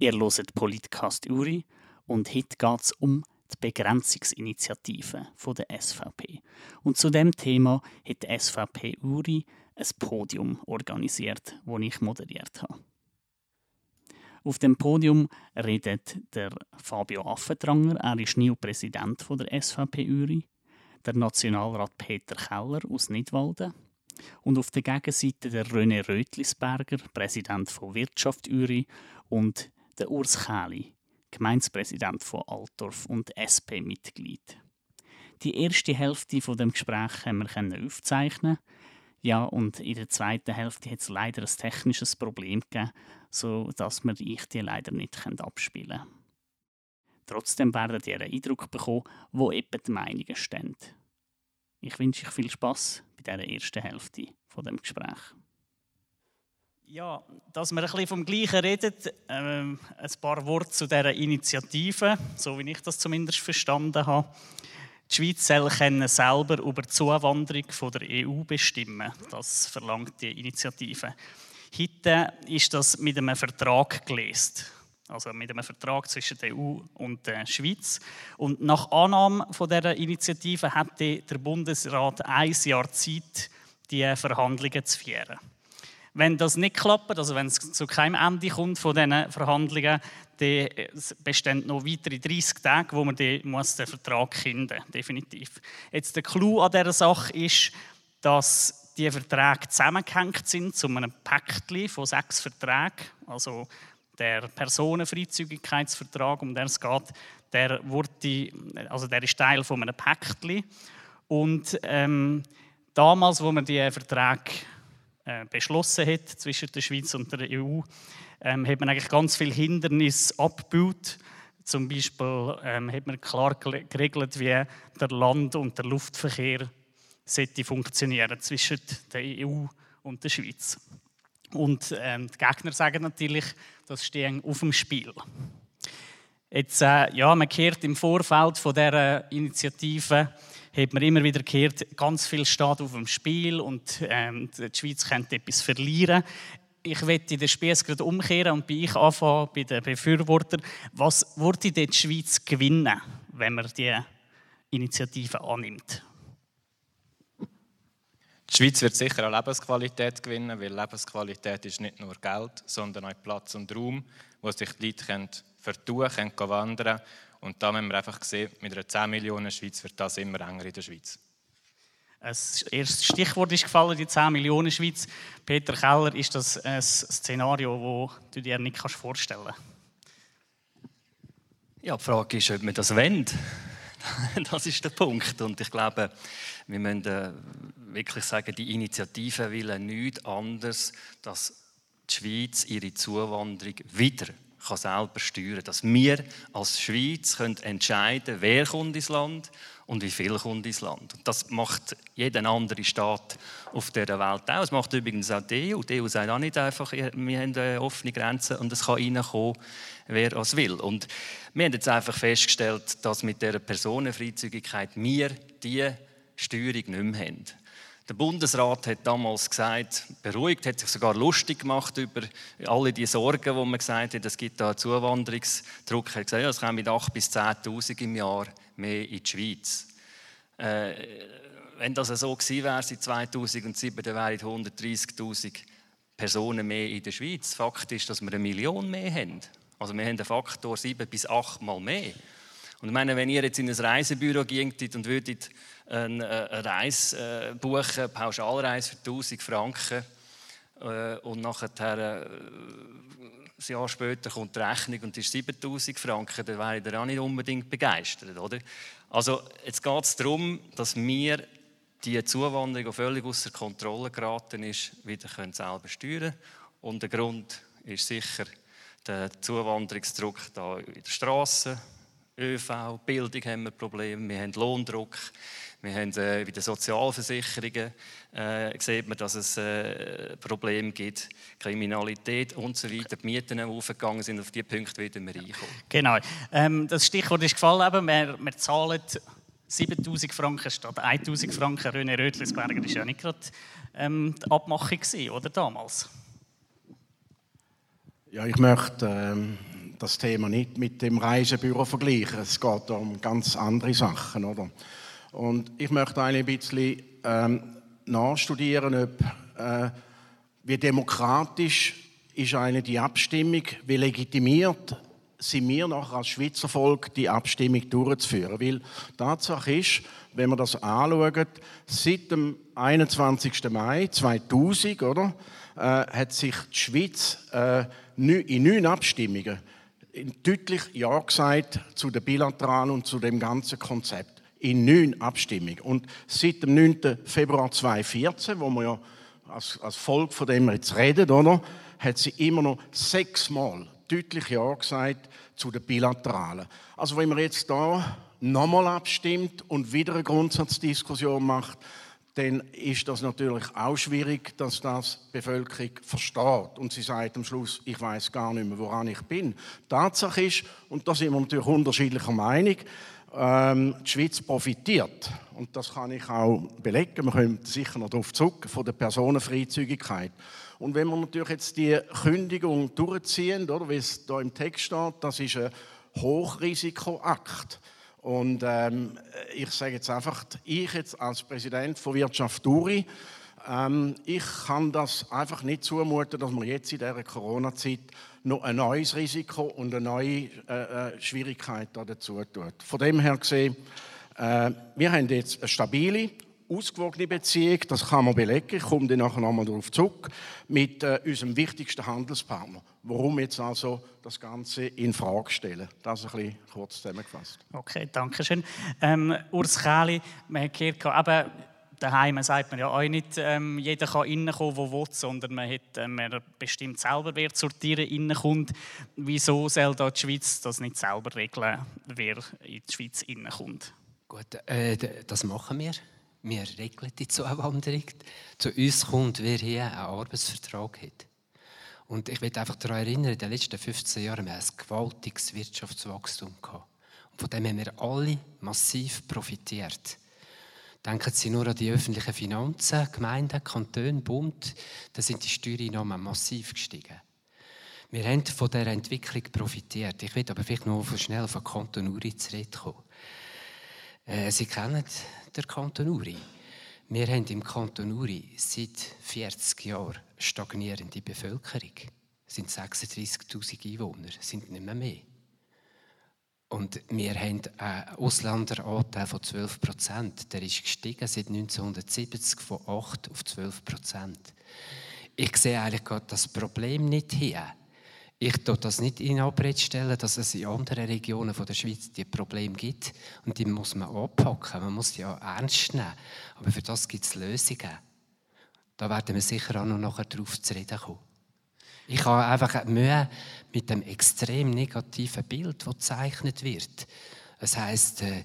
Ihr hört Politcast Uri und heute geht es um die Begrenzungsinitiative der SVP. Und zu dem Thema hat die SVP Uri ein Podium organisiert, das ich moderiert habe. Auf dem Podium redet der Fabio Affentranger, er ist New Präsident der SVP Uri, der Nationalrat Peter Keller aus Nidwalden und auf der Gegenseite der René Rötlisberger, Präsident von Wirtschaft Uri und der Urs Kähli, Gemeindepräsident von Altdorf und SP-Mitglied. Die erste Hälfte von dem Gespräch haben wir aufzeichnen. Ja, und in der zweiten Hälfte hat es leider ein technisches Problem gegeben, sodass wir ich die leider nicht abspielen können. Trotzdem werdet ihr einen Eindruck bekommen, wo etwa die Meinungen stehen. Ich wünsche euch viel Spaß bei dieser ersten Hälfte von dem Gespräch. Ja, dass wir ein bisschen vom Gleichen reden, ähm, ein paar Worte zu dieser Initiative, so wie ich das zumindest verstanden habe. Die Schweiz soll selber über die Zuwanderung von der EU bestimmen. Das verlangt die Initiative. Heute ist das mit einem Vertrag gelesen. Also mit einem Vertrag zwischen der EU und der Schweiz. Und nach Annahme dieser Initiative hat der Bundesrat ein Jahr Zeit, die Verhandlungen zu führen. Wenn das nicht klappt, also wenn es zu keinem Ende kommt von diesen Verhandlungen, dann bestehen noch weitere 30 Tage, wo man den, muss den Vertrag finden definitiv. Jetzt der Clou an dieser Sache ist, dass die Verträge zusammengehängt sind zu einem Päckchen von sechs Verträgen. Also der Personenfreizügigkeitsvertrag, um den es geht, der, wurde, also der ist Teil von einem Päckchen. Und ähm, damals, wo man die Verträge äh, beschlossen hat zwischen der Schweiz und der EU, ähm, hat man eigentlich ganz viele Hindernisse abgebaut. Zum Beispiel ähm, hat man klar geregelt, wie der Land- und der Luftverkehr sollte funktionieren zwischen der EU und der Schweiz. Und ähm, die Gegner sagen natürlich, das steht auf dem Spiel. Jetzt, äh, ja, man kehrt im Vorfeld von dieser Initiative hat man immer wieder gehört, ganz viel steht auf dem Spiel und ähm, die Schweiz könnte etwas verlieren. Ich werde den Spieß gerade umkehren und bei ich anfangen, bei den Befürwortern. Was würde die Schweiz gewinnen, wenn man die Initiative annimmt? Die Schweiz wird sicher an Lebensqualität gewinnen, weil Lebensqualität ist nicht nur Geld, sondern auch Platz und Raum, wo sich die Leute vertun können, können wandern und da haben wir einfach gesehen, mit einer 10 Millionen Schweiz wird das immer enger in der Schweiz. Ein erstes Stichwort ist gefallen, die 10 Millionen Schweiz. Peter Keller, ist das ein Szenario, das du dir nicht vorstellen kannst? Ja, die Frage ist, ob man das wendet. das ist der Punkt. Und ich glaube, wir müssen äh, wirklich sagen, die Initiative will nichts anderes, dass die Schweiz ihre Zuwanderung wieder kann selber steuern Dass wir als Schweiz können entscheiden wer kommt ins Land und wie viel kommt ins Land. Und das macht jeder andere Staat auf dieser Welt auch. Das macht übrigens auch die EU. Die EU sagt auch nicht einfach, wir haben offene Grenzen und es kann reinkommen, wer es will. Und wir haben jetzt einfach festgestellt, dass mit dieser Personenfreizügigkeit wir diese Steuerung nicht mehr haben. Der Bundesrat hat damals gesagt, beruhigt, hat sich sogar lustig gemacht über alle die Sorgen, wo man gesagt hat, es gibt da einen Zuwanderungsdruck. Er hat gesagt, ja, es kommen mit 8.000 bis 10.000 im Jahr mehr in die Schweiz. Äh, wenn das so gewesen wäre seit 2007, dann wären 130.000 Personen mehr in der Schweiz. Fakt ist, dass wir eine Million mehr haben. Also wir haben einen Faktor sieben bis acht Mal mehr. Und ich meine, wenn ihr jetzt in ein Reisebüro gingt und würdet eine, äh, eine Reise äh, buchen, Pauschalreise für 1000 Franken, äh, und nachher ein Jahr später kommt die Rechnung und ist 7000 Franken, dann wäre ich auch nicht unbedingt begeistert. Oder? Also jetzt geht es darum, dass wir die Zuwanderung, die völlig außer Kontrolle geraten ist, wieder können selber steuern. Und der Grund ist sicher der Zuwanderungsdruck da in der Straße, ÖV, Bildung haben wir Probleme, wir haben Lohndruck, wir haben äh, bei den Sozialversicherungen äh, sieht man, dass es äh, Probleme gibt, Kriminalität und so weiter. Die Mieten aufgegangen sind, auf diese Punkte werden wir reinkommen. Genau. Ähm, das Stichwort ist gefallen, eben, wir, wir zahlen 7000 Franken statt 1000 Franken. René Rötlisberger war ja nicht gerade ähm, die Abmachung, gewesen, oder damals? Ja, ich möchte ähm, das Thema nicht mit dem Reisebüro vergleichen. Es geht um ganz andere Sachen, oder? Und ich möchte ein bisschen ähm, nachstudieren, ob, äh, wie demokratisch ist eine die Abstimmung, wie legitimiert sind wir nachher als Schweizer Volk, die Abstimmung durchzuführen. Weil Tatsache ist, wenn man das anschaut, seit dem 21. Mai 2000 oder, äh, hat sich die Schweiz äh, in neun Abstimmungen deutlich Ja gesagt zu der Bilateralen und zu dem ganzen Konzept. In neun Abstimmungen. Und seit dem 9. Februar 2014, wo wir ja als, als Volk von dem jetzt reden, oder, hat sie immer noch sechsmal deutlich Ja gesagt zu den Bilateralen. Also wenn man jetzt da nochmal abstimmt und wieder eine Grundsatzdiskussion macht, dann ist das natürlich auch schwierig, dass das die Bevölkerung versteht. Und sie sagt am Schluss, ich weiß gar nicht mehr, woran ich bin. Tatsache ist, und da sind wir natürlich unterschiedlicher Meinung, ähm, die Schweiz profitiert, und das kann ich auch belegen, wir kommen sicher noch darauf zurück, von der Personenfreizügigkeit. Und wenn wir natürlich jetzt die Kündigung durchziehen, oder wie es da im Text steht, das ist ein Hochrisikoakt. Und ähm, ich sage jetzt einfach, ich jetzt als Präsident von Wirtschaft Duri, ähm, ich kann das einfach nicht zumuten, dass man jetzt in dieser Corona-Zeit noch ein neues Risiko und eine neue äh, äh Schwierigkeit dazu tut. Von dem her gesehen, äh, wir haben jetzt eine stabile, ausgewogene Beziehung, das kann man belegen, ich komme dann nachher nochmal darauf zurück, mit äh, unserem wichtigsten Handelspartner. Warum jetzt also das Ganze in Frage stellen? Das ein bisschen kurz zusammengefasst. Okay, danke schön. Ähm, Urs Kähli, man hat gehört, eben, daheim sagt man ja auch nicht, ähm, jeder kann reinkommen, der will, sondern man, hat, äh, man bestimmt selber, wer sortieren reinkommt. Wieso soll da die Schweiz das nicht selber regeln, wer in die Schweiz reinkommt? Gut, äh, das machen wir. Wir regeln die Zuwanderung. Zu uns kommt, wer hier einen Arbeitsvertrag hat. Und ich will einfach daran erinnern, in den letzten 15 Jahren haben wir ein gewaltiges Wirtschaftswachstum gehabt. Und von dem haben wir alle massiv profitiert. Denken Sie nur an die öffentlichen Finanzen, Gemeinden, Kantone, Bund. Da sind die Steuereinnahmen massiv gestiegen. Wir haben von dieser Entwicklung profitiert. Ich will aber vielleicht noch schnell von Kanton Uri zu reden kommen. Äh, Sie kennen den Kanton Uri. Wir haben im Kanton Uri seit 40 Jahren stagnierende Bevölkerung. Es sind 36.000 Einwohner, sind nicht mehr mehr. Und wir haben einen Ausländeranteil von 12 Prozent. Der ist gestiegen seit 1970 von 8 auf 12 Prozent. Ich sehe eigentlich gerade das Problem nicht hier. Ich tue das nicht in Abrede stellen, dass es in anderen Regionen der Schweiz die Probleme gibt. Und die muss man anpacken, man muss die auch ernst nehmen. Aber für das gibt es Lösungen. Da werden wir sicher auch noch nachher drauf zu reden kommen. Ich habe einfach Mühe mit dem extrem negativen Bild, das gezeichnet wird. Das heisst, äh,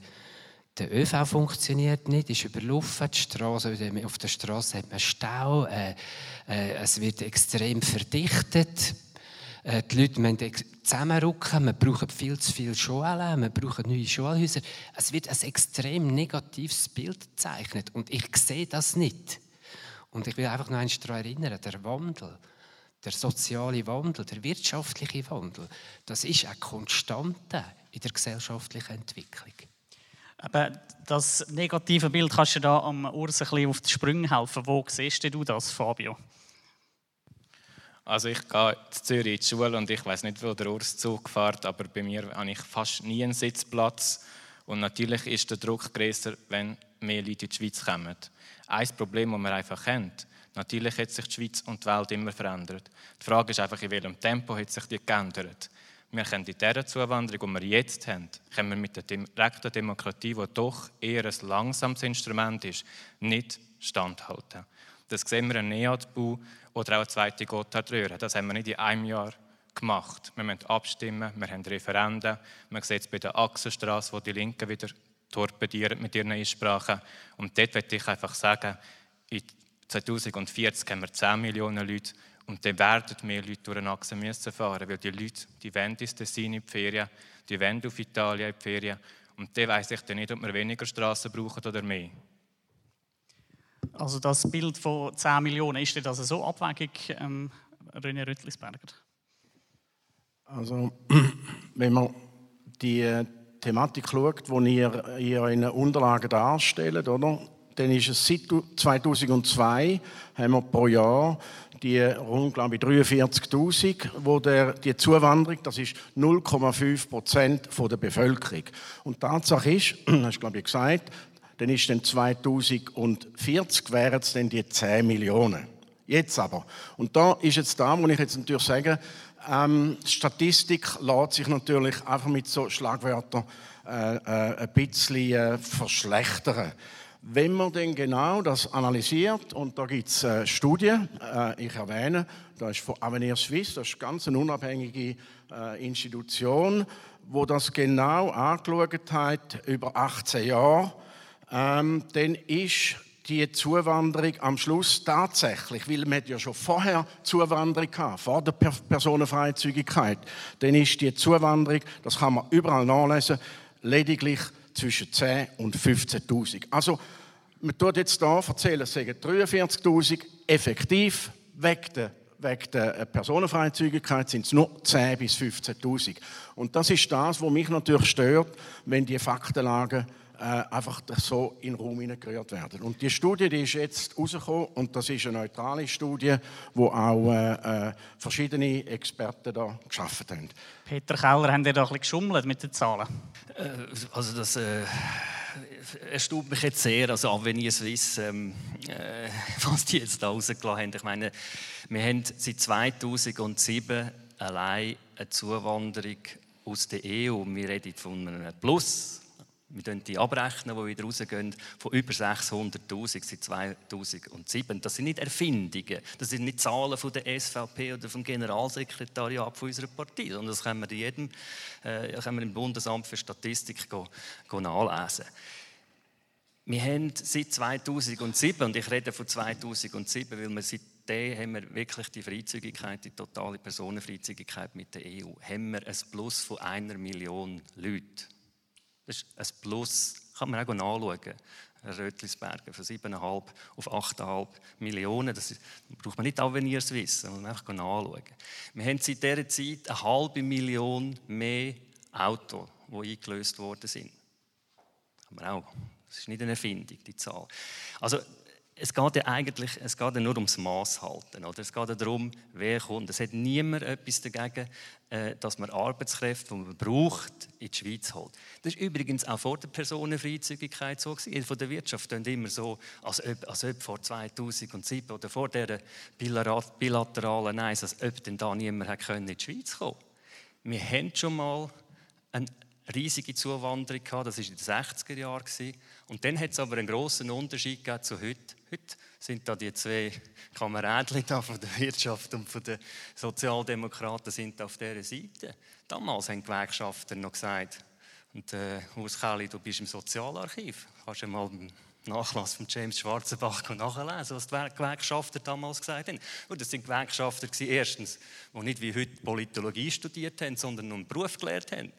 der ÖV funktioniert nicht, ist überlaufen, die Straße, auf der Straße hat man Stau, äh, äh, es wird extrem verdichtet, die Leute müssen zusammenrücken, wir brauchen viel zu viele Schulen, wir brauchen neue Schulhäuser. Es wird ein extrem negatives Bild gezeichnet und ich sehe das nicht. Und ich will einfach noch einmal daran erinnern, der Wandel, der soziale Wandel, der wirtschaftliche Wandel, das ist eine Konstante in der gesellschaftlichen Entwicklung. Aber das negative Bild kannst du da am Urs ein bisschen auf die Sprünge helfen. Wo siehst du das, Fabio? Also ich gehe in Zürich in die Schule und ich weiß nicht, wo der Urs Zug fährt, aber bei mir habe ich fast nie einen Sitzplatz. Und natürlich ist der Druck größer, wenn mehr Leute in die Schweiz kommen. Ein Problem, das wir einfach haben, natürlich hat sich die Schweiz und die Welt immer verändert. Die Frage ist einfach, in welchem Tempo hat sich die geändert. Wir können in dieser Zuwanderung, die wir jetzt haben, können wir mit der direkten Demokratie, die doch eher ein langsames Instrument ist, nicht standhalten. Das sehen wir im NEAT-Bau oder auch eine zweite Gotthardröhre. Das haben wir nicht in einem Jahr gemacht. Wir müssen abstimmen, wir haben Referenden. Man sieht es bei der Achsenstraße, wo die Linken wieder torpedieren mit ihren Einsprachen. Und dort möchte ich einfach sagen, in 2040 haben wir 10 Millionen Leute und dann werden mehr Leute durch den Achsen müssen fahren, weil die Leute, die wollen ins Tessin in die Ferien, die wollen auf Italien in die Ferien. Und dann weiss ich dann nicht, ob wir weniger Straßen brauchen oder mehr. Also das Bild von 10 Millionen, ist das so abwegig, ähm, René Rüttlisberger? Also wenn man die äh, Thematik schaut, die ihr in euren Unterlagen darstellt, oder? dann ist es seit 2002 haben wir pro Jahr die rund glaube ich 43.000, wo die Zuwanderung, das ist 0,5 Prozent der Bevölkerung. Und die Tatsache ist, hast glaube ich gesagt, dann ist dann 2040 wären es dann die 10 Millionen. Jetzt aber. Und da ist jetzt da, wo ich jetzt natürlich sagen, ähm, Statistik lässt sich natürlich einfach mit so Schlagwörtern äh, äh, ein bisschen äh, verschlechtern. Wenn man denn genau das analysiert, und da gibt es äh, Studien, äh, ich erwähne, da ist von Avenir Suisse, das ist ganz eine unabhängige äh, Institution, wo das genau angeschaut hat über 18 Jahre, ähm, dann ist die Zuwanderung am Schluss tatsächlich, weil man ja schon vorher Zuwanderung hatte, vor der Personenfreizügigkeit, dann ist die Zuwanderung, das kann man überall nachlesen, lediglich zwischen 10 und 15.000. Also, man tut jetzt hier erzählen, es sagen 43.000 effektiv weg der wegen der Personenfreizügigkeit sind es nur 10.000 bis 15.000. Und das ist das, was mich natürlich stört, wenn die Faktenlagen äh, einfach so in den Raum gerührt werden. Und die Studie die ist jetzt rausgekommen und das ist eine neutrale Studie, wo auch äh, äh verschiedene Experten da geschaffen haben. Peter Keller, haben ihr da ein bisschen geschummelt mit den Zahlen? Äh, also das äh, erstaunt mich jetzt sehr, also Avenir Suisse, ähm, äh, was die jetzt da rausgelassen haben. Ich meine, wir haben seit 2007 allein eine Zuwanderung aus der EU. Wir reden von einem Plus wir rechnen die abrechnen, die wieder rausgehen, von über 600'000 seit 2007. Das sind nicht Erfindungen, das sind nicht Zahlen von der SVP oder vom Generalsekretariat von unserer Partei, sondern das können wir, jedem, äh, können wir im Bundesamt für Statistik go, go nachlesen. Wir haben seit 2007, und ich rede von 2007, weil wir seitdem haben wir wirklich die Freizügigkeit, die totale Personenfreizügigkeit mit der EU, haben wir ein Plus von einer Million Leuten. Das ist ein Plus, kann man auch nachschauen. Rötlisberger von 7,5 auf 8,5 Millionen. Das braucht man nicht Avenir Suisse, sondern einfach nachschauen. Wir haben seit dieser Zeit eine halbe Million mehr Autos, die eingelöst worden sind. Haben wir auch. Das ist nicht eine Erfindung, die Zahl. Also es geht ja eigentlich es geht ja nur ums Maß halten. Oder? Es geht ja darum, wer kommt. Es hat niemand etwas dagegen, äh, dass man Arbeitskräfte, die man braucht, in die Schweiz holt. Das war übrigens auch vor der Personenfreizügigkeit so. Gewesen. Von der Wirtschaft tun immer so, als ob, als ob vor 2007 oder vor dieser bilateralen Eis, als ob denn da niemand in die Schweiz kommen Wir haben schon mal eine riesige Zuwanderung gehabt, das war in den 60er Jahren. Und dann hat es aber einen grossen Unterschied zu heute. Heute sind da die zwei Kameraden von der Wirtschaft und von den Sozialdemokraten sind auf dieser Seite. Damals haben die Gewerkschafter noch gesagt, und äh, Urs Kelly, du bist im Sozialarchiv, kannst du mal im Nachlass von James Schwarzenbach nachlesen, was die Gewerkschafter damals gesagt haben. Und das sind Gewerkschafter erstens, die nicht wie heute Politologie studiert haben, sondern einen Beruf gelernt haben.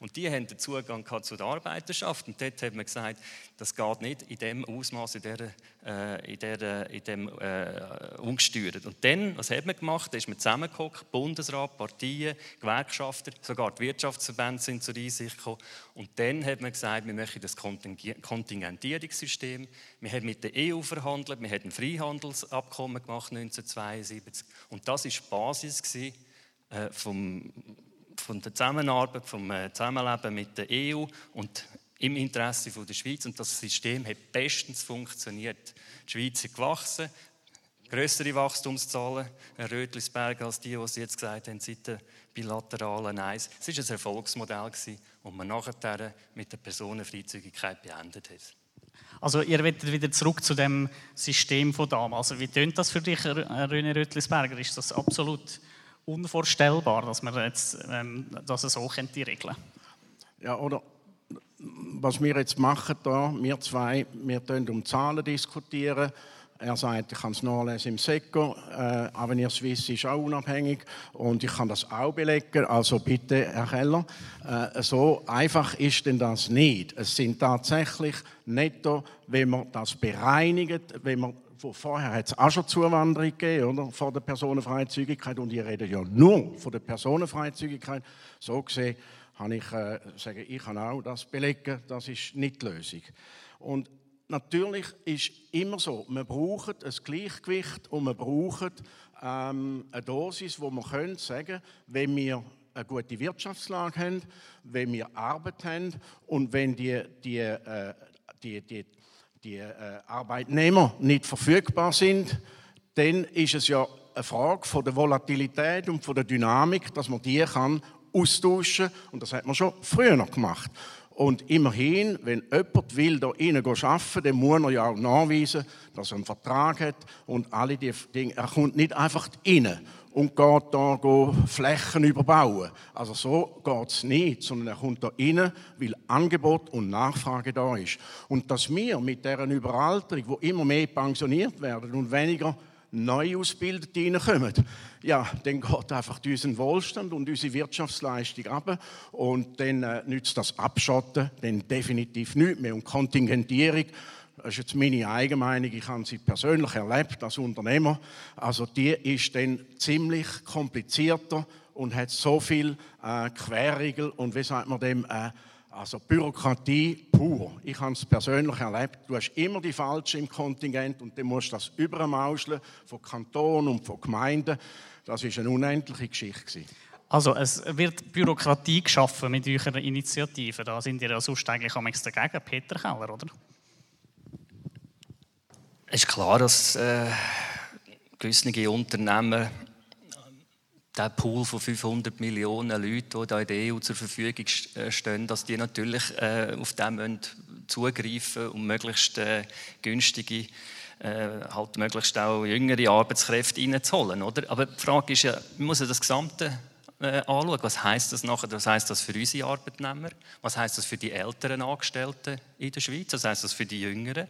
Und die haben den Zugang zu der Arbeiterschaft. Und dort hat man gesagt, das geht nicht in dem Ausmaß, in, der, äh, in, der, in dem äh, ungesteuert. Und dann, was hat man gemacht? Da ist man zusammengekommen, Bundesrat, Parteien, Gewerkschafter, sogar die Wirtschaftsverbände sind zur Einsicht gekommen. Und dann hat man gesagt, wir möchten das Kontingentierungssystem. Wir haben mit der EU verhandelt, wir haben ein Freihandelsabkommen gemacht 1972. Und das war die Basis gewesen, äh, von der Zusammenarbeit, vom äh, Zusammenleben mit der EU und im Interesse der Schweiz. Und das System hat bestens funktioniert. Die Schweiz ist gewachsen, größere Wachstumszahlen, Herr Rötlisberg, als die, die Sie jetzt gesagt haben, seit der bilateralen Eis. Es war ein Erfolgsmodell, das man nachher mit der Personenfreizügigkeit beendet hat. Also ihr wollt wieder zurück zu dem System von damals. Also wie tönt das für dich, René Rötlisberger? Ist das absolut unvorstellbar, dass man jetzt, ähm, dass es so könnte regeln Ja, oder was wir jetzt machen da, wir zwei, wir um Zahlen diskutieren. Er sagt, ich kann es nachlesen im SECO. Äh, Avenir Suisse ist auch unabhängig und ich kann das auch belegen. Also bitte, Herr Keller, äh, so einfach ist denn das nicht. Es sind tatsächlich netto, wenn man das bereinigt, wenn man vorher hat es auch schon Zuwanderung gegeben, oder? Vor der Personenfreizügigkeit. Und ich rede ja nur von der Personenfreizügigkeit. So gesehen kann ich äh, sagen, ich kann auch das belegen, das ist nicht die Lösung. Und natürlich ist immer so, man braucht ein Gleichgewicht und man braucht ähm, eine Dosis, wo man können sagen, wenn wir eine gute Wirtschaftslage haben, wenn wir Arbeit haben und wenn die, die, äh, die, die, die äh, Arbeitnehmer nicht verfügbar sind, dann ist es ja eine Frage von der Volatilität und von der Dynamik, dass man die kann austauschen und das hat man schon früher noch gemacht. Und immerhin, wenn jemand will, da rein arbeiten dann muss er ja auch nachweisen, dass er einen Vertrag hat und alle die Dinge. Er kommt nicht einfach rein und geht da Flächen überbauen. Also so geht es nicht, sondern er kommt da rein, weil Angebot und Nachfrage da ist. Und dass wir mit deren Überalterung, wo immer mehr pensioniert werden und weniger neu Ausgebildete reinkommen, ja, dann geht einfach unseren Wohlstand und unsere Wirtschaftsleistung ab und dann äh, nützt das Abschotten dann definitiv nichts mehr. Und Kontingentierung, das ist jetzt meine Eigenmeinung, ich habe sie persönlich erlebt als Unternehmer, also die ist dann ziemlich komplizierter und hat so viel äh, Querregel und wie sagt man dem, äh, also Bürokratie pur. Ich habe es persönlich erlebt. Du hast immer die Falschen im Kontingent und dann musst du das übermauscheln von Kanton und von Gemeinden. Das ist eine unendliche Geschichte. Also es wird Bürokratie geschaffen mit eurer Initiative. Da sind ihr ja sonst eigentlich am dagegen, Peter Keller, oder? Es ist klar, dass äh, gewisse Unternehmen der Pool von 500 Millionen Leuten, die in der EU zur Verfügung äh, stehen, dass die natürlich äh, auf den zugreifen und möglichst äh, günstige, äh, halt möglichst auch jüngere Arbeitskräfte reinzuholen. Oder? Aber die Frage ist ja, man muss ja das Gesamte äh, anschauen. Was heißt das nachher? Was heißt das für unsere Arbeitnehmer? Was heißt das für die älteren Angestellten in der Schweiz? Was heißt das für die Jüngeren?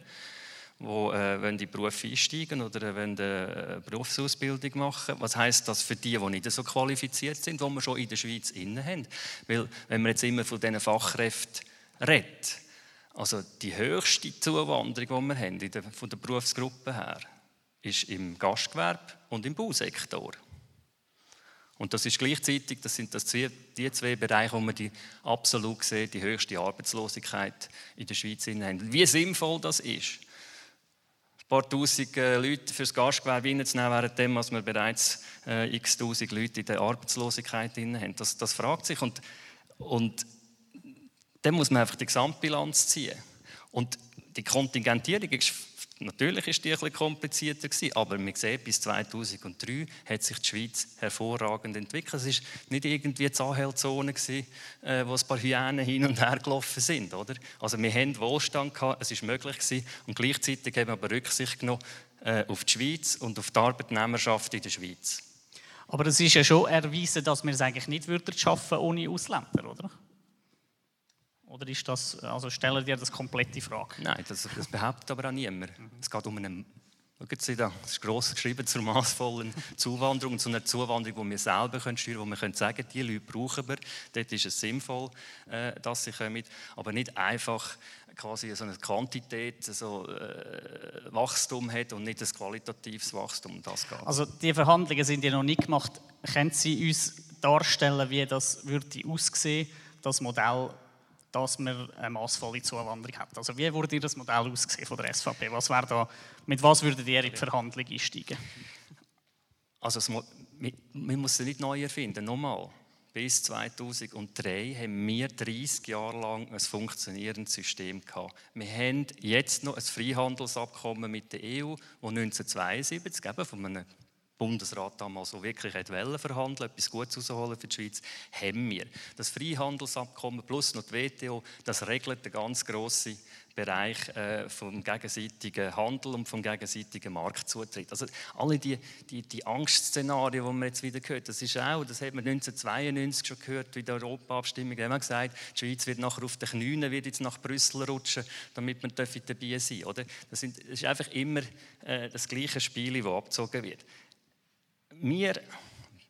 Wo äh, wenn die Beruf einsteigen oder wenn die äh, Berufsausbildung machen. Was heißt das für die, die nicht so qualifiziert sind, die wir schon in der Schweiz inne haben? Weil wenn man jetzt immer von diesen Fachkräften redet, also die höchste Zuwanderung, die wir haben der, von der Berufsgruppe her, ist im Gastgewerbe und im Bausektor. Und das ist gleichzeitig, das sind das zwei, die zwei Bereiche, wo wir die absolut gesehen die höchste Arbeitslosigkeit in der Schweiz haben. Wie sinnvoll das ist, paar tausend äh, Leute fürs Gastgewerbe reinzunehmen, währenddem dass wir bereits äh, x tausend Leute in der Arbeitslosigkeit drin haben. Das, das fragt sich. Und, und dann muss man einfach die Gesamtbilanz ziehen. Und die Kontingentierung ist Natürlich ist die etwas komplizierter gewesen, aber man sieht, bis 2003 hat sich die Schweiz hervorragend entwickelt. Es war nicht irgendwie die Sahelzone, äh, wo ein paar Hyänen hin und her gelaufen sind. Oder? Also wir hatten Wohlstand, es war möglich gewesen, und gleichzeitig haben wir aber Rücksicht genommen äh, auf die Schweiz und auf die Arbeitnehmerschaft in der Schweiz. Aber es ist ja schon erwiesen, dass wir es eigentlich nicht schaffen würden ohne Ausländer, oder? Oder ist das, also stellen dir das komplett in Frage? Nein, das, das behauptet aber auch niemand. Mhm. Es geht um eine, schauen Sie da, das ist gross geschrieben, zur maßvollen Zuwanderung, zu einer Zuwanderung, die wir selber können steuern können, wo wir können sagen die Leute brauchen wir, dort ist es sinnvoll, äh, dass sie kommen, aber nicht einfach quasi so eine Quantität, so äh, Wachstum hat und nicht ein qualitatives Wachstum. Das geht. Also die Verhandlungen sind ja noch nicht gemacht. Können Sie uns darstellen, wie das würde aussehen, das Modell dass man eine massvolle Zuwanderung hat. Also wie würde das Modell aussehen von der SVP? Was da, mit was würdet ihr in die Verhandlung einsteigen? Also es, man muss es nicht neu erfinden. Nochmal, bis 2003 haben wir 30 Jahre lang ein funktionierendes System gehabt. Wir haben jetzt noch ein Freihandelsabkommen mit der EU, das 1972 eben von einem Bundesrat damals so wirklich wollte verhandeln, etwas Gutes herausholen für die Schweiz, haben wir. Das Freihandelsabkommen plus noch die WTO, das regelt den ganz grossen Bereich äh, vom gegenseitigen Handel und vom gegenseitigen Marktzutritt. Also alle die, die, die Angstszenarien, die man jetzt wieder gehört, das ist auch, das hat man 1992 schon gehört, wie die Europaabstimmung, da haben wir gesagt, die Schweiz wird nachher auf den Knien, wird jetzt nach Brüssel rutschen, damit man dabei sein darf. Das, das ist einfach immer äh, das gleiche Spiel, das abgezogen wird. Wir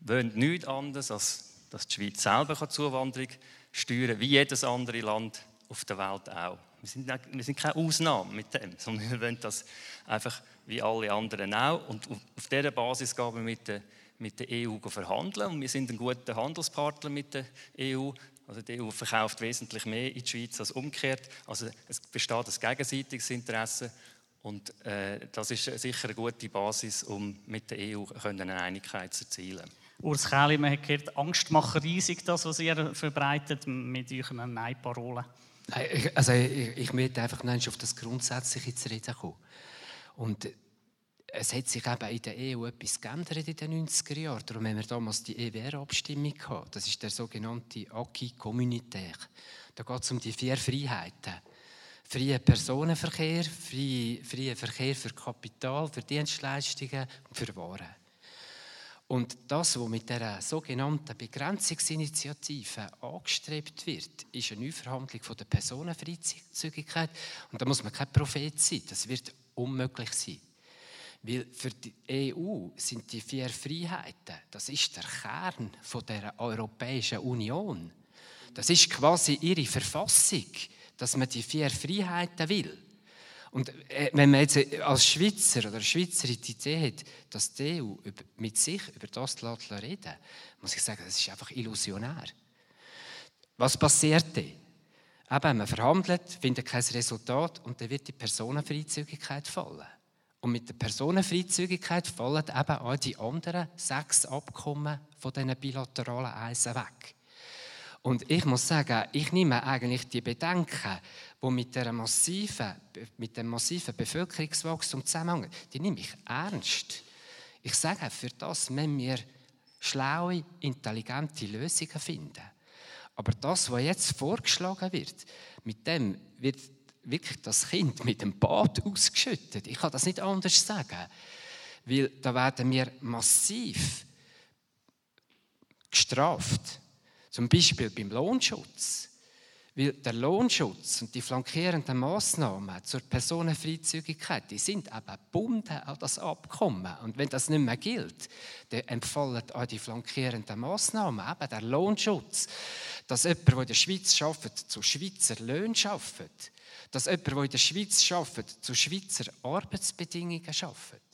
wollen nichts anderes, als dass die Schweiz selber Zuwanderung steuern kann, wie jedes andere Land auf der Welt auch. Wir sind, wir sind keine Ausnahme mit dem, sondern wir wollen das einfach wie alle anderen auch. Und auf dieser Basis gehen wir mit der, mit der EU verhandeln. Und wir sind ein guter Handelspartner mit der EU. Also die EU verkauft wesentlich mehr in die Schweiz als umgekehrt. Also es besteht ein gegenseitiges Interesse. Und äh, das ist sicher eine gute Basis, um mit der EU eine Einigkeit zu erzielen. Urs Kähli, man hat gehört, Angst macht riesig, das, was ihr verbreitet mit euren Nein-Parolen. Also ich, ich möchte einfach auf das Grundsätzliche zu reden kommen. Und es hat sich eben in der EU etwas geändert in den 90er Jahren. Darum haben wir damals die EWR-Abstimmung gehabt. Das ist der sogenannte Acquis communautaire. Da geht es um die vier Freiheiten. Freie Personenverkehr, freie, freie Verkehr für Kapital, für Dienstleistungen und für Waren. Und das, was mit der sogenannten Begrenzungsinitiative angestrebt wird, ist eine Neuverhandlung von der Personenfreizügigkeit. Und da muss man kein Prophet sein. Das wird unmöglich sein. Weil für die EU sind die vier Freiheiten, das ist der Kern von der Europäischen Union. Das ist quasi ihre Verfassung, dass man die vier Freiheiten will. Und äh, wenn man jetzt als Schweizer oder Schweizerin die Idee hat, dass die EU mit sich über das reden muss ich sagen, das ist einfach illusionär. Was passiert dann? Eben, man verhandelt, findet kein Resultat und dann wird die Personenfreizügigkeit fallen. Und mit der Personenfreizügigkeit fallen eben auch die anderen sechs Abkommen von diesen bilateralen Eisen weg. Und ich muss sagen, ich nehme eigentlich die Bedenken, die mit, der massiven, mit dem massiven Bevölkerungswachstum zusammenhängen, die nehme ich ernst. Ich sage, für das müssen wir schlaue, intelligente Lösungen finden. Aber das, was jetzt vorgeschlagen wird, mit dem wird wirklich das Kind mit dem Bad ausgeschüttet. Ich kann das nicht anders sagen. Weil da werden wir massiv gestraft. Zum Beispiel beim Lohnschutz. Weil der Lohnschutz und die flankierenden Massnahmen zur Personenfreizügigkeit, die sind eben gebunden an das Abkommen. Und wenn das nicht mehr gilt, dann empfallen auch die flankierenden Massnahmen, eben der Lohnschutz, dass jemand, der in der Schweiz arbeitet, zu Schweizer Löhnen arbeitet dass jemand, der in der Schweiz arbeitet, zu Schweizer Arbeitsbedingungen arbeitet.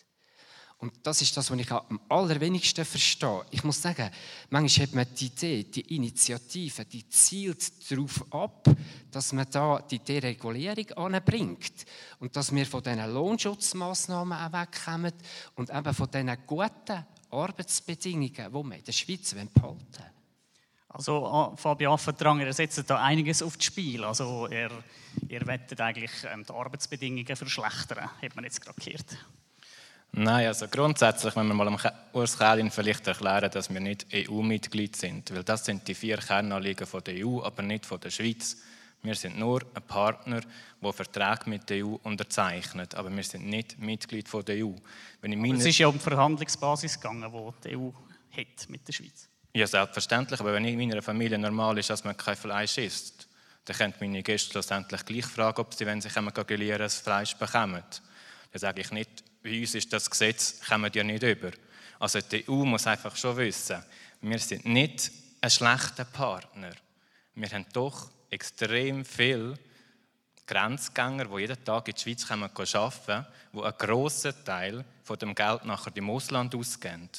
Und das ist das, was ich am allerwenigsten verstehe. Ich muss sagen, manchmal hat man die Idee, die Initiative, die zielt darauf ab, dass man da die Deregulierung anbringt und dass wir von diesen Lohnschutzmaßnahmen auch wegkommen und eben von diesen guten Arbeitsbedingungen, die wir in der Schweiz behalten wollen. Also ah, Fabian Affendrang, er setzt da einiges aufs Spiel. Also er, er wettet eigentlich ähm, die Arbeitsbedingungen verschlechtern, hat man jetzt gerade gehört. Nein, also grundsätzlich, wenn wir mal am Urs Kählin vielleicht erklären, dass wir nicht EU-Mitglied sind, weil das sind die vier Kernanliegen von der EU, aber nicht von der Schweiz. Wir sind nur ein Partner, der Verträge mit der EU unterzeichnet, aber wir sind nicht Mitglied von der EU. Es ist ja um die Verhandlungsbasis gegangen, die die EU hat mit der Schweiz. Ja, selbstverständlich. Aber wenn in meiner Familie normal ist, dass man kein Fleisch isst, dann können meine Gäste schlussendlich gleich fragen, ob sie, wenn sie kommen, grillieren, das Fleisch bekommen. Dann sage ich nicht, bei uns ist das Gesetz, kommen ja nicht über. Also die EU muss einfach schon wissen, wir sind nicht ein schlechter Partner. Wir haben doch extrem viele Grenzgänger, die jeden Tag in die Schweiz kommen, arbeiten, die einen grossen Teil von dem Geld nachher im Ausland ausgeben.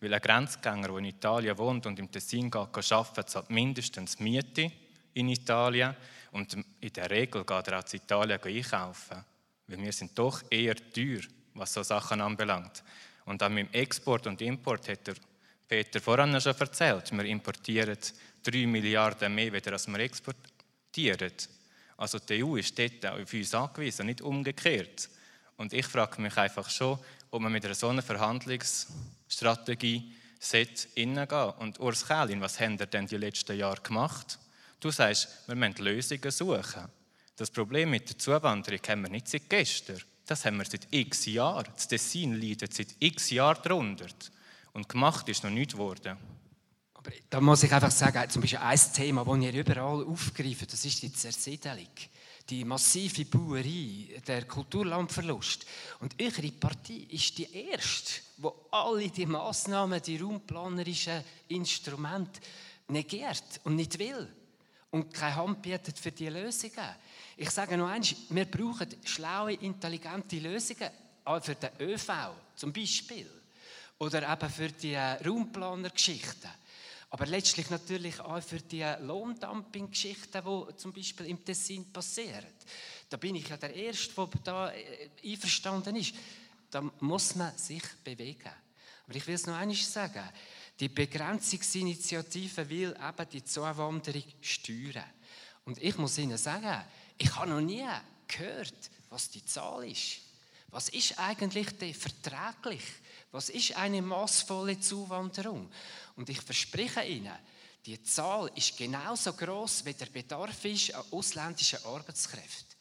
Weil ein Grenzgänger, der in Italien wohnt und im Tessin geht, arbeiten, zahlt mindestens Miete in Italien und in der Regel geht er auch zu Italien einkaufen. Weil wir sind doch eher teuer, was so Sachen anbelangt. Und auch mit dem Export und Import hat der Peter voran schon erzählt. Wir importieren 3 Milliarden mehr, als wir exportieren. Also die EU ist dort auf uns angewiesen, nicht umgekehrt. Und ich frage mich einfach schon, ob man mit einer so einer Verhandlungsstrategie hineingehen Und Urs Kählin, was haben wir denn die letzten Jahre gemacht? Du sagst, wir müssen Lösungen suchen. Das Problem mit der Zuwanderung haben wir nicht seit gestern. Das haben wir seit x Jahren. Das Dessin leidet seit x Jahren darunter. Und gemacht ist noch nichts geworden. Aber da muss ich einfach sagen, zum Beispiel ein Thema, das ihr überall aufgreift, das ist die Zersiedelung die massive Bauerei, der Kulturlandverlust. Und eure Partei ist die erste, wo alle die Massnahmen, die raumplanerischen Instrumente negiert und nicht will und keine Hand bietet für die Lösungen. Ich sage noch eins, wir brauchen schlaue, intelligente Lösungen auch für den ÖV zum Beispiel oder eben für die Raumplanergeschichten. Aber letztlich natürlich auch für die Lohndumping-Geschichten, die zum Beispiel im Tessin passieren. Da bin ich ja der Erste, der da äh, einverstanden ist. Da muss man sich bewegen. Aber ich will es noch einmal sagen. Die Begrenzungsinitiative will eben die Zuwanderung steuern. Und ich muss Ihnen sagen, ich habe noch nie gehört, was die Zahl ist. Was ist eigentlich verträglich? Was ist eine maßvolle Zuwanderung? Und ich verspreche Ihnen, die Zahl ist genauso groß, wie der Bedarf ist an ausländischen Arbeitskräften.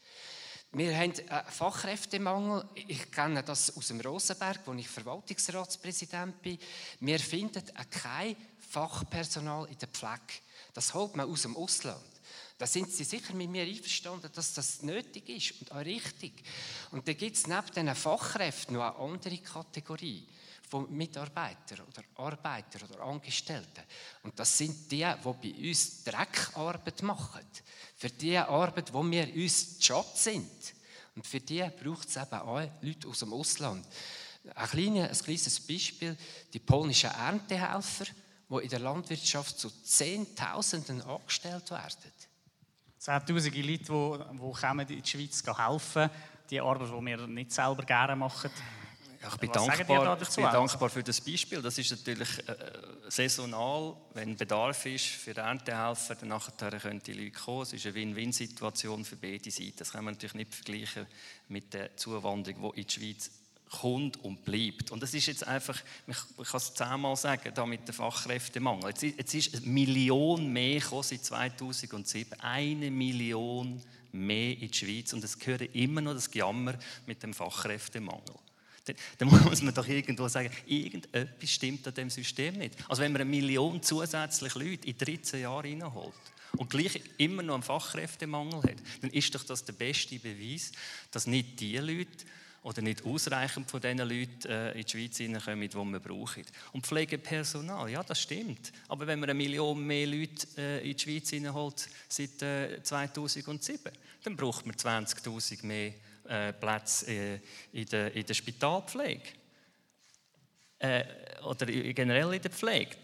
Wir haben einen Fachkräftemangel. Ich kenne das aus dem Rosenberg, wo ich Verwaltungsratspräsident bin. Wir finden kein Fachpersonal in der Pflege. Das holt man aus dem Ausland. Da sind Sie sicher mit mir einverstanden, dass das nötig ist und auch richtig. Und da gibt es neben diesen Fachkräften noch eine andere Kategorie von Mitarbeitern oder Arbeitern oder Angestellten. Und das sind die, die bei uns Dreckarbeit machen. Für die Arbeit, wo wir uns Job sind. Und für die braucht es eben auch Leute aus dem Ausland. Ein kleines, ein kleines Beispiel, die polnischen Erntehelfer, die in der Landwirtschaft zu Zehntausenden angestellt werden. Zehntausende Leute, die, die kommen in die Schweiz helfen, die Arbeit, die wir nicht selber gerne machen. Ja, ich bin, dankbar, ich bin dankbar für das Beispiel. Das ist natürlich äh, saisonal, wenn Bedarf ist für Erntehelfer, dann nachher können die Leute kommen. Es ist eine Win-Win-Situation für beide Seiten. Das kann man natürlich nicht vergleichen mit der Zuwanderung, die in die Schweiz kommt und bleibt. Und das ist jetzt einfach, ich kann es zehnmal sagen, da mit dem Fachkräftemangel. Jetzt, jetzt ist eine Million mehr gekommen seit 2007. Eine Million mehr in die Schweiz. Und es gehört immer noch das Gejammer mit dem Fachkräftemangel. Dann muss man doch irgendwo sagen, irgendetwas stimmt an dem System nicht. Also wenn man eine Million zusätzliche Leute in 13 Jahren reinholt und gleich immer noch einen Fachkräftemangel hat, dann ist doch das der beste Beweis, dass nicht die Leute oder nicht ausreichend von den Leuten äh, in die Schweiz hineinkommen, die wir brauchen. Und Pflegepersonal, ja, das stimmt. Aber wenn man eine Million mehr Leute äh, in die Schweiz hineinholt seit äh, 2007, dann braucht man 20'000 mehr äh, Plätze äh, in der, in der Spitalpflege. Äh, oder generell in der Pflege.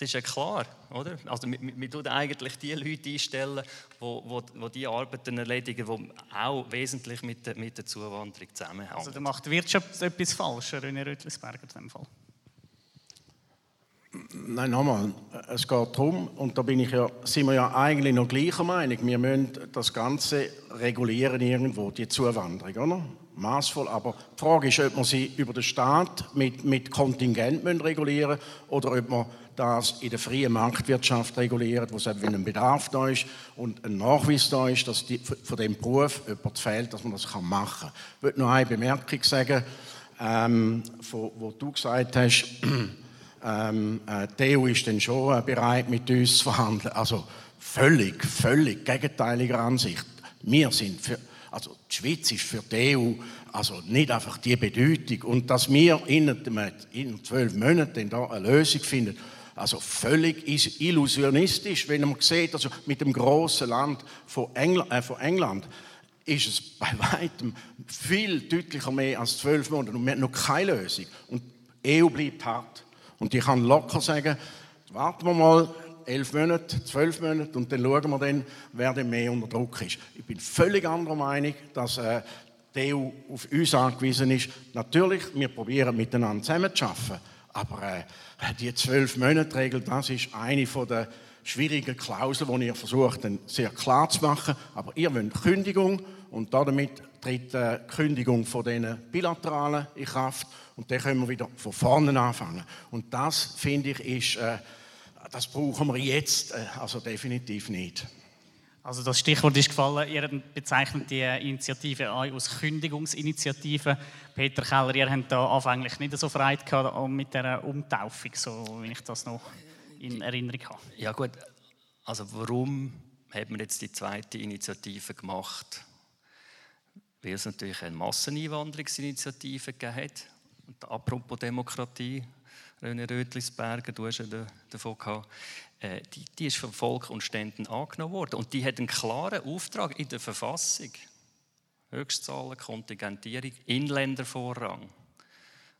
Das ist ja klar, oder? Also wir, tun eigentlich die Leute einstellen, die, die, die diese Arbeiten erledigen, die auch wesentlich mit der, mit der Zuwanderung zusammenhängen. Also da macht die Wirtschaft etwas falsch, René Rüttlisberger in dem Fall. Nein, nochmal. Es geht darum, und da bin ich ja, sind wir ja eigentlich noch gleicher Meinung, wir müssen das Ganze regulieren irgendwo, die Zuwanderung, oder? Maßvoll, aber die Frage ist, ob man sie über den Staat mit, mit Kontingent regulieren oder ob man das in der freien Marktwirtschaft reguliert, wo es wenn ein Bedarf da ist und ein Nachweis da ist, dass die, von dem Beruf jemand fehlt, dass man das machen kann. Ich würde noch eine Bemerkung sagen, ähm, wo, wo du gesagt hast, ähm, äh, die EU ist dann schon äh, bereit, mit uns zu verhandeln. Also völlig, völlig gegenteiliger Ansicht. Wir sind für, also die Schweiz ist für die EU also nicht einfach die Bedeutung. Und dass wir in, zwölf Monaten da eine Lösung finden, also völlig illusionistisch, wenn man sieht, also mit dem großen Land von England, äh, von England ist es bei weitem viel deutlicher mehr als zwölf Monate und wir haben noch keine Lösung. Und die EU bleibt hart. Und ich kann locker sagen, warten wir mal elf Monate, zwölf Monate und dann schauen wir dann, wer denn mehr unter Druck ist. Ich bin völlig anderer Meinung, dass äh, die EU auf uns angewiesen ist. Natürlich, wir probieren miteinander zusammenzuarbeiten, aber äh, die zwölf Monate Regel, das ist eine von der schwierigen Klauseln, die ihr versucht, sehr klar zu machen. Aber ihr wollt Kündigung und damit tritt die Kündigung von diesen bilateralen in Kraft und dann können wir wieder von vorne anfangen. Und das, finde ich, ist, äh, das brauchen wir jetzt äh, also definitiv nicht. Also das Stichwort ist gefallen, ihr bezeichnet die Initiative als Kündigungsinitiative. Peter Keller, ihr habt da anfänglich nicht so Freude gehabt mit der Umtaufung, so wie ich das noch in Erinnerung habe. Ja gut, also warum hat man jetzt die zweite Initiative gemacht? Weil es natürlich eine Masseneinwanderungsinitiative gegeben hat. Und apropos Demokratie, René Rötlisberger, du hast ja davon gehabt, äh, die, die ist vom Volk und Ständen angenommen worden. Und die hat einen klaren Auftrag in der Verfassung. Höchstzahlen, Kontingentierung, Inländervorrang.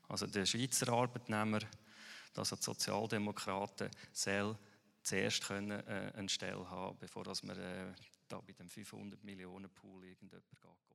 Also der Schweizer Arbeitnehmer, also die Sozialdemokraten, soll zuerst können, äh, eine Stelle haben, bevor dass man äh, da bei dem 500 Millionen Pool irgendjemand geht.